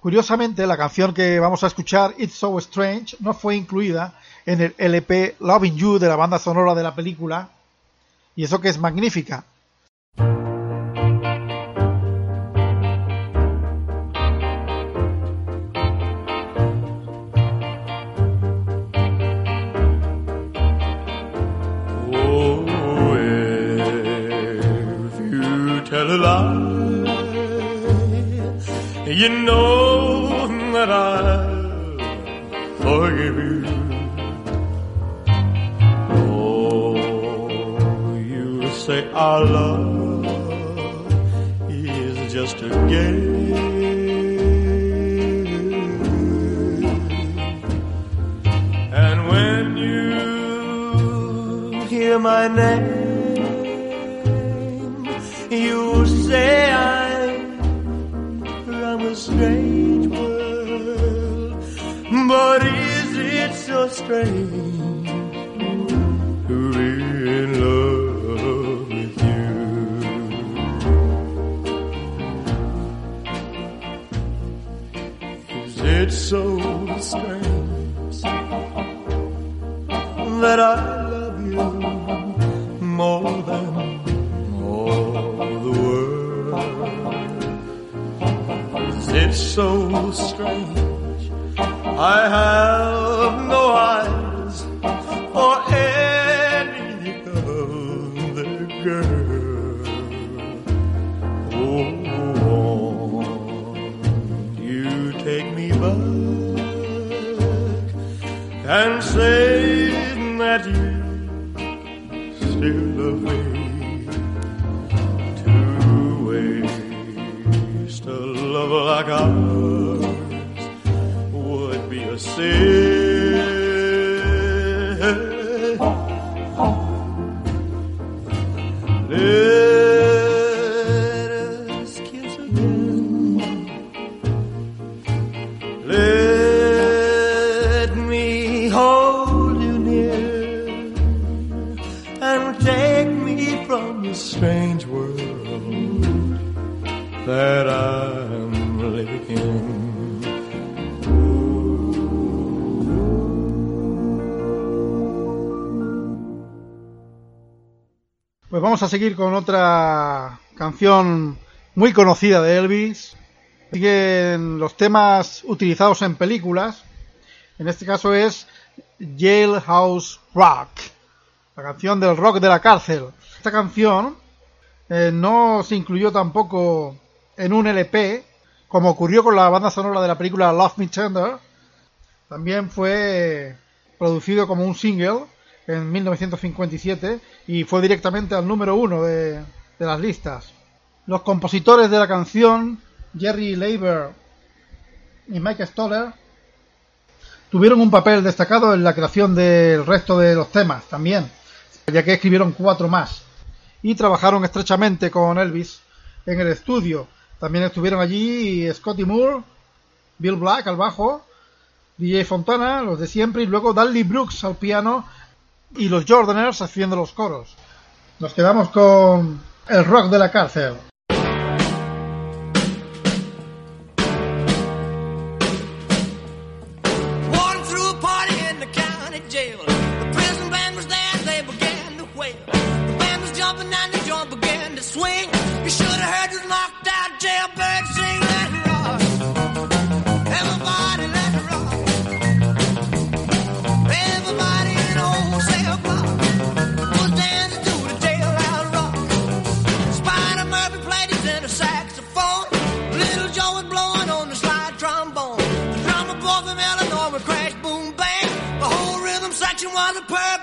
Curiosamente, la canción que vamos a escuchar, It's So Strange, no fue incluida en el LP Loving You de la banda sonora de la película, y eso que es magnífica. You know that I forgive you. Oh, you say our love is just a game. And when you hear my name, you say I'm so strange to be in love with you? Is it so strange that I love you more than all the world? Is it so strange I have that I'm. Pues vamos a seguir con otra canción muy conocida de Elvis. Siguen los temas utilizados en películas. En este caso es Jailhouse Rock, la canción del rock de la cárcel. Esta canción eh, no se incluyó tampoco en un LP, como ocurrió con la banda sonora de la película Love Me Tender. También fue producido como un single en 1957 y fue directamente al número uno de, de las listas. Los compositores de la canción, Jerry Leiber y Mike Stoller, tuvieron un papel destacado en la creación del resto de los temas también, ya que escribieron cuatro más y trabajaron estrechamente con Elvis en el estudio. También estuvieron allí Scotty Moore, Bill Black al bajo, DJ Fontana, los de siempre, y luego Dudley Brooks al piano y los Jordaners haciendo los coros. Nos quedamos con el rock de la cárcel. And the began to swing. You should have heard this knocked out jailbird sing. It rock. Everybody let it rock. Everybody in old cell block was dancing to the rock. Spider Murphy played his inner saxophone. Little Joe was blowing on the slide trombone. The drummer boy from Illinois would crash, boom, bang. The whole rhythm section was a purple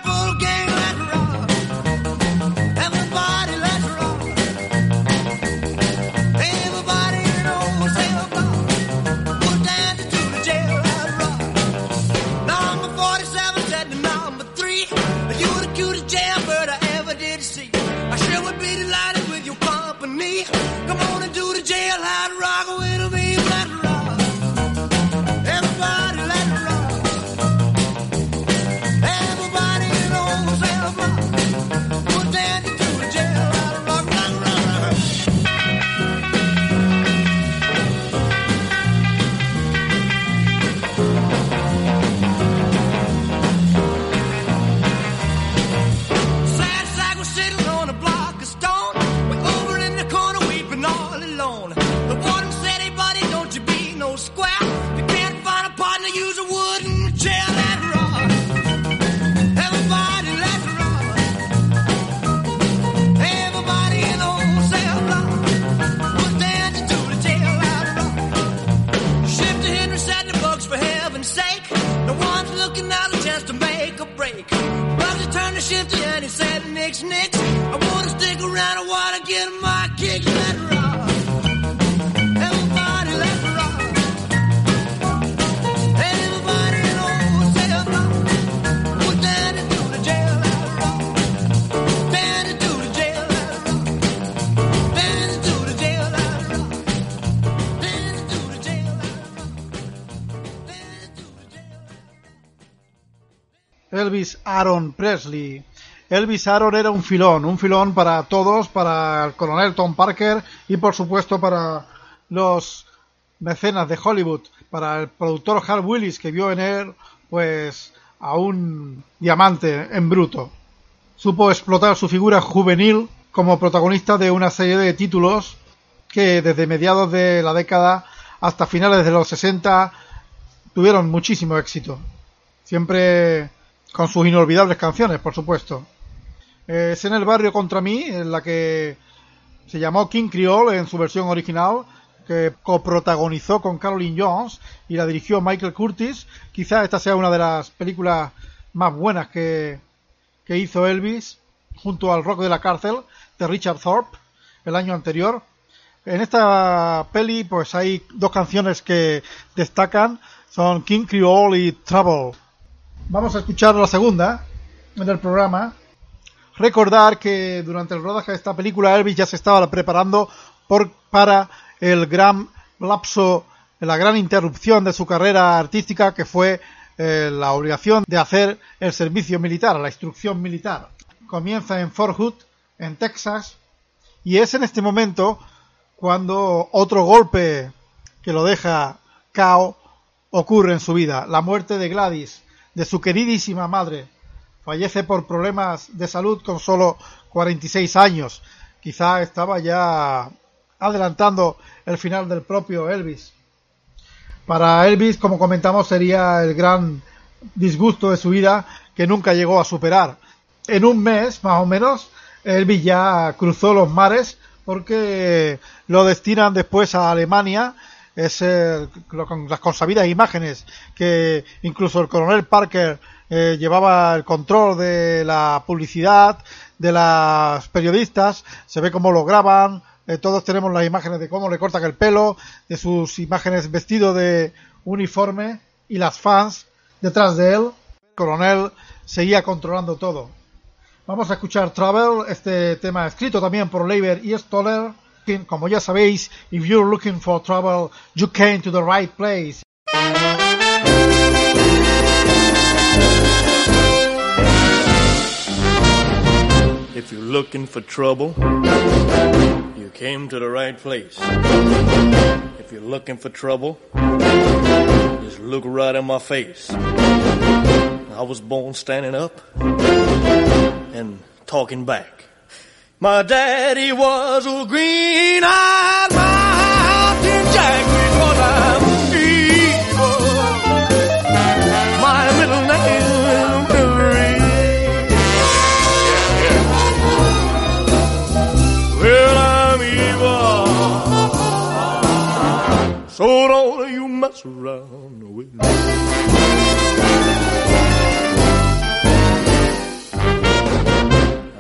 Presley. Elvis Aaron era un filón, un filón para todos, para el coronel Tom Parker y por supuesto para los mecenas de Hollywood, para el productor Hal Willis que vio en él pues a un diamante en bruto. Supo explotar su figura juvenil como protagonista de una serie de títulos que desde mediados de la década hasta finales de los 60 tuvieron muchísimo éxito. Siempre con sus inolvidables canciones, por supuesto. Es en el barrio contra mí, en la que se llamó King Creole en su versión original, que coprotagonizó con Caroline Jones y la dirigió Michael Curtis. Quizá esta sea una de las películas más buenas que, que hizo Elvis, junto al Rock de la Cárcel de Richard Thorpe el año anterior. En esta peli pues hay dos canciones que destacan, son King Creole y Trouble. Vamos a escuchar la segunda en el programa. Recordar que durante el rodaje de esta película Elvis ya se estaba preparando por, para el gran lapso, la gran interrupción de su carrera artística que fue eh, la obligación de hacer el servicio militar, la instrucción militar. Comienza en Fort Hood, en Texas, y es en este momento cuando otro golpe que lo deja cao ocurre en su vida, la muerte de Gladys, de su queridísima madre. Fallece por problemas de salud con solo 46 años. Quizá estaba ya adelantando el final del propio Elvis. Para Elvis, como comentamos, sería el gran disgusto de su vida que nunca llegó a superar. En un mes, más o menos, Elvis ya cruzó los mares porque lo destinan después a Alemania. Es eh, lo- con las consabidas imágenes que incluso el coronel Parker eh, llevaba el control de la publicidad, de las periodistas, se ve cómo lo graban, eh, todos tenemos las imágenes de cómo le cortan el pelo, de sus imágenes vestido de uniforme y las fans detrás de él. El coronel seguía controlando todo. Vamos a escuchar Travel, este tema escrito también por Leiber y Stoller. Que, Como ya sabéis, if you're looking for trouble, you came to the right place. If you're looking for trouble, you came to the right place. If you're looking for trouble, just look right in my face. I was born standing up and talking back. My daddy was a green-eyed mountain jack because I'm evil. My middle name. Well, I'm evil. So don't you mess around with me.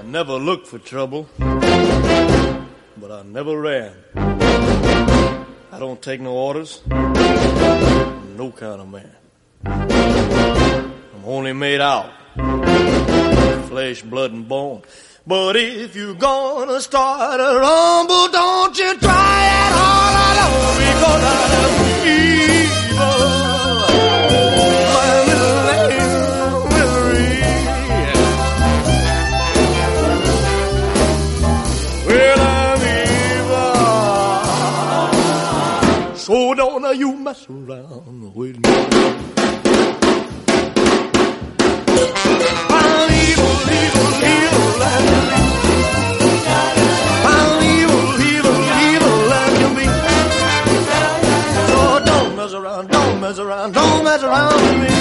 Never looked for trouble, but I never ran. I don't take no orders, no kind of man. I'm only made out flesh, blood, and bone. But if you're gonna start a rumble, don't you try it all alone because I'm evil. Evil. You mess around with me. I'm as you. I'm as you don't mess around, don't mess around, don't mess around with me.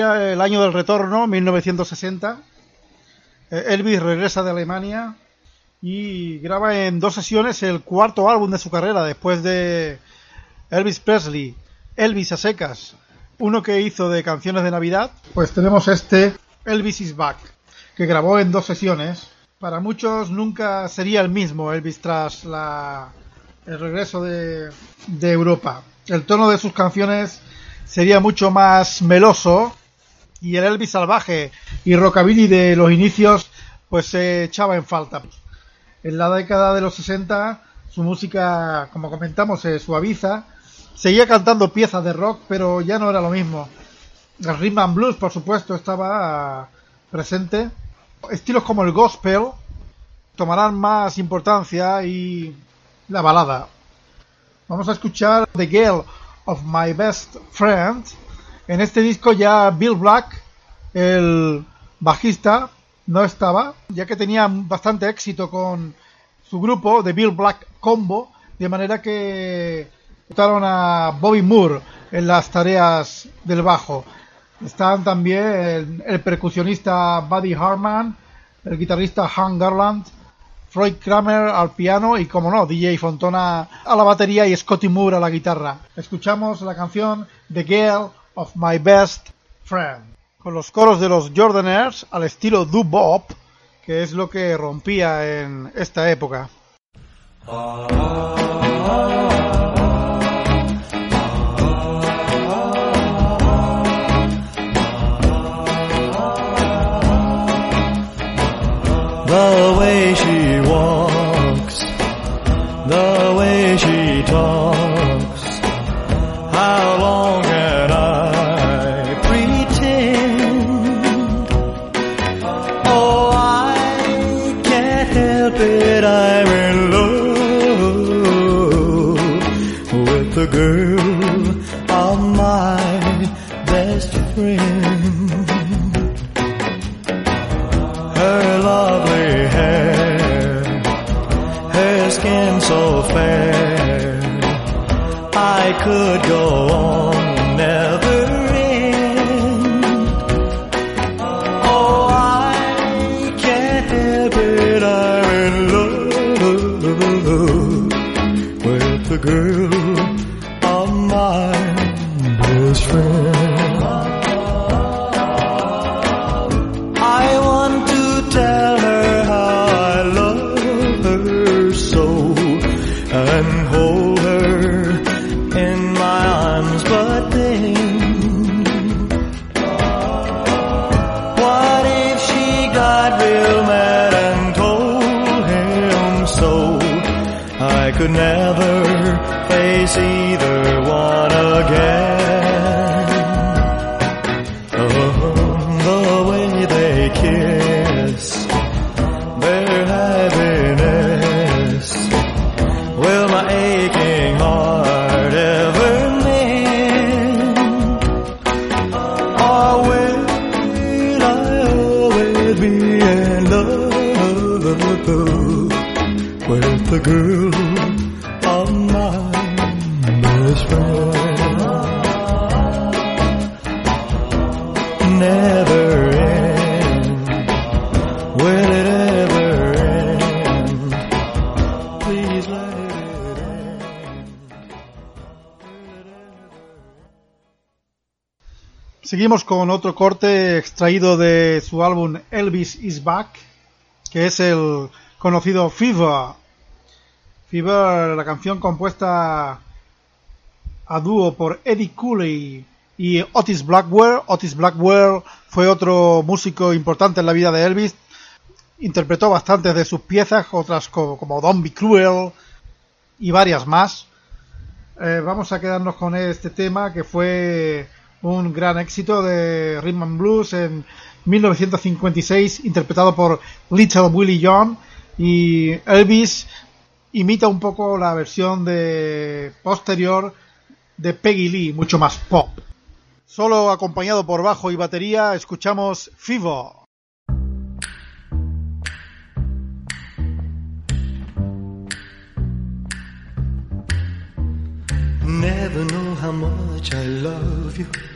El año del retorno, 1960. Eh, Elvis regresa de Alemania y graba en dos sesiones el cuarto álbum de su carrera después de Elvis Presley, Elvis a secas, uno que hizo de canciones de Navidad, pues tenemos este Elvis is Back, que grabó en dos sesiones. Para muchos nunca sería el mismo Elvis tras la, el regreso de Europa. El tono de sus canciones sería mucho más meloso y el Elvis salvaje y rockabilly de los inicios pues se echaba en falta. En la década de los 60 su música, como comentamos, se suaviza. Seguía cantando piezas de rock, pero ya no era lo mismo. El rhythm and blues, por supuesto, estaba presente. Estilos como el gospel tomarán más importancia y la balada. Vamos a escuchar The Girl of My Best Friend. En este disco ya Bill Black, el bajista, no estaba, ya que tenía bastante éxito con su grupo, The Bill Black Combo, de manera que votaron a Bobby Moore en las tareas del bajo. Están también el, percusionista Buddy Harman, el guitarrista Han Garland, Freud Kramer al piano y, como no, DJ Fontona a la batería y Scotty Moore a la guitarra. Escuchamos la canción The Girl of My Best Friend, con los coros de los Jordaners al estilo doo-bop, que es lo que rompía en esta época. Otro corte extraído de su álbum Elvis is Back, que es el conocido Fever. Fever, la canción compuesta a dúo por Eddie Cooley y Otis Blackwell. Otis Blackwell fue otro músico importante en la vida de Elvis. Interpretó bastantes de sus piezas, otras como, Don't Be Cruel y varias más. Eh, vamos a quedarnos con este tema que fue un gran éxito de Rhythm and Blues en 1956, interpretado por Little Willie John y Elvis imita un poco la versión de posterior de Peggy Lee, mucho más pop. Solo acompañado por bajo y batería, escuchamos Fever. Never know how much I love you.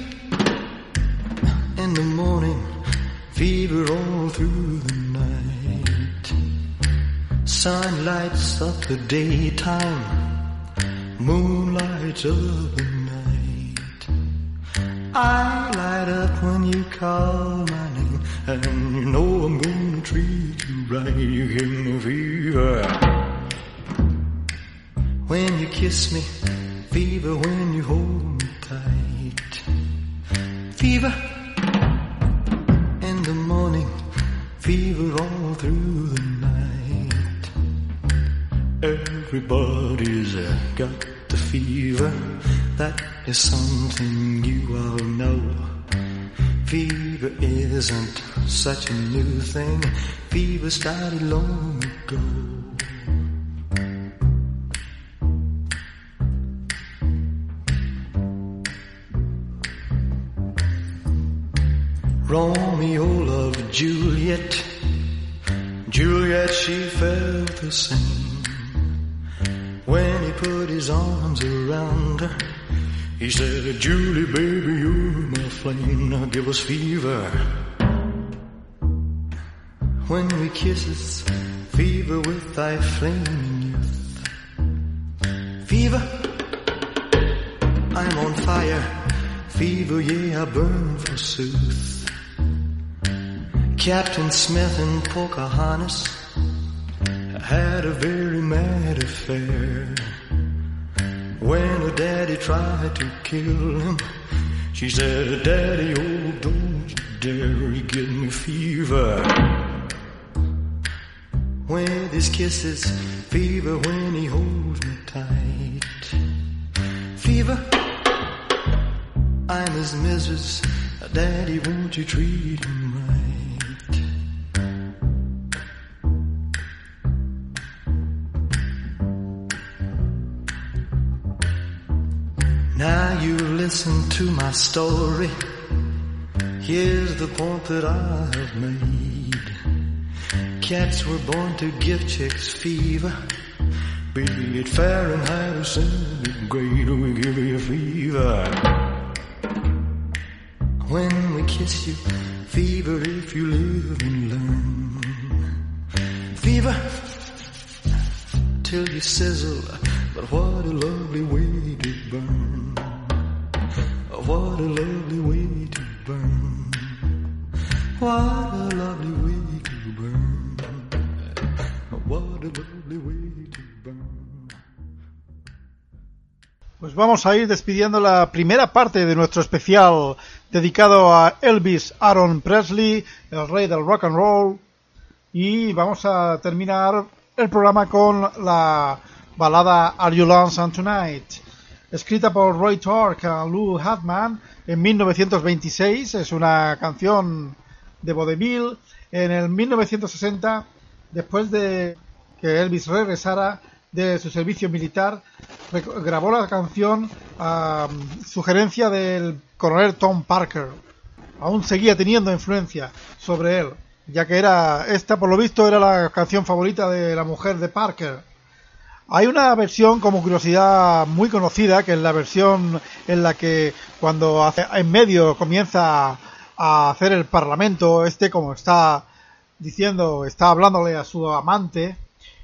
lights of the daytime, moonlight of the night. I light up when you call my name, and you know I'm gonna treat you right. You give me fever when you kiss me, fever when you hold me tight. Everybody's uh, got the fever, that is something you all know. Fever isn't such a new thing, fever started long ago. Fever, I'm on fire. Fever, yeah, I burn forsooth. Captain Smith and Pocahontas had a very mad affair. When her daddy tried to kill him, she said, Daddy, oh, don't you dare you give me fever. With his kisses, fever when he holds me tight. Fever, I'm his missus. Daddy, won't you treat him right? Now you listen to my story. Here's the point that I have made. Cats were born to give chicks fever. Be it Fahrenheit or centigrade, we give you fever. When we kiss you, fever if you live and learn. Fever till you sizzle, but what a lovely way to burn. What a vamos a ir despidiendo la primera parte de nuestro especial dedicado a Elvis Aaron Presley, el rey del rock and roll. Y vamos a terminar el programa con la balada Are You Lonesome Tonight, escrita por Roy Tork y Lou Hartman en 1926. Es una canción de vodevil. En el 1960, después de que Elvis regresara de su servicio militar, grabó la canción a sugerencia del coronel Tom Parker. Aún seguía teniendo influencia sobre él, ya que era esta, por lo visto, era la canción favorita de la mujer de Parker. Hay una versión como curiosidad muy conocida, que es la versión en la que cuando hace- en medio comienza a hacer el parlamento, este como está diciendo, está hablándole a su amante,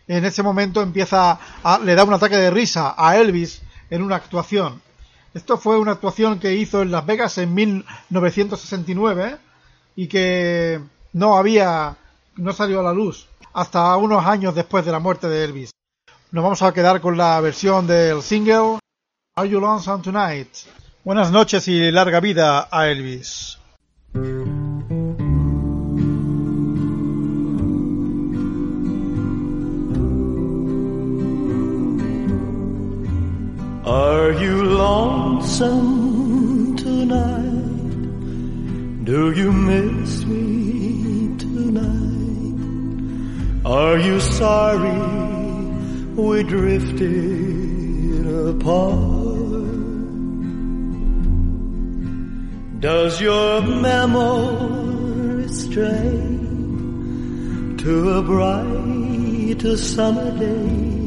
en ese momento empieza a, le da un ataque de risa a Elvis en una actuación. Esto fue una actuación que hizo en Las Vegas en 1969 y que no había, no salió a la luz hasta unos años después de la muerte de Elvis. Nos vamos a quedar con la versión del single Are You Lonesome Tonight? Buenas noches y larga vida a Elvis. Are you lonesome tonight? Do you miss me tonight? Are you sorry we drifted apart? Does your memory stray to a bright summer day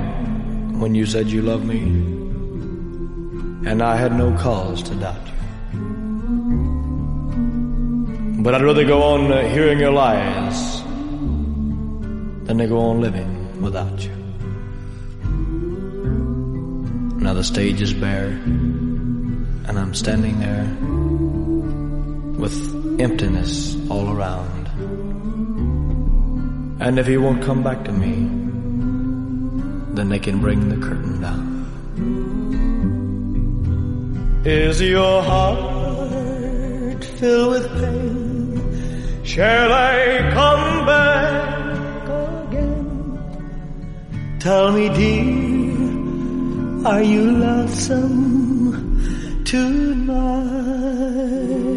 when you said you loved me, and I had no cause to doubt you. But I'd rather go on uh, hearing your lies than to go on living without you. Now the stage is bare, and I'm standing there with emptiness all around. And if he won't come back to me, then they can bring the curtain down. Is your heart filled with pain? Shall I come back again? Tell me, dear, are you lonesome tonight?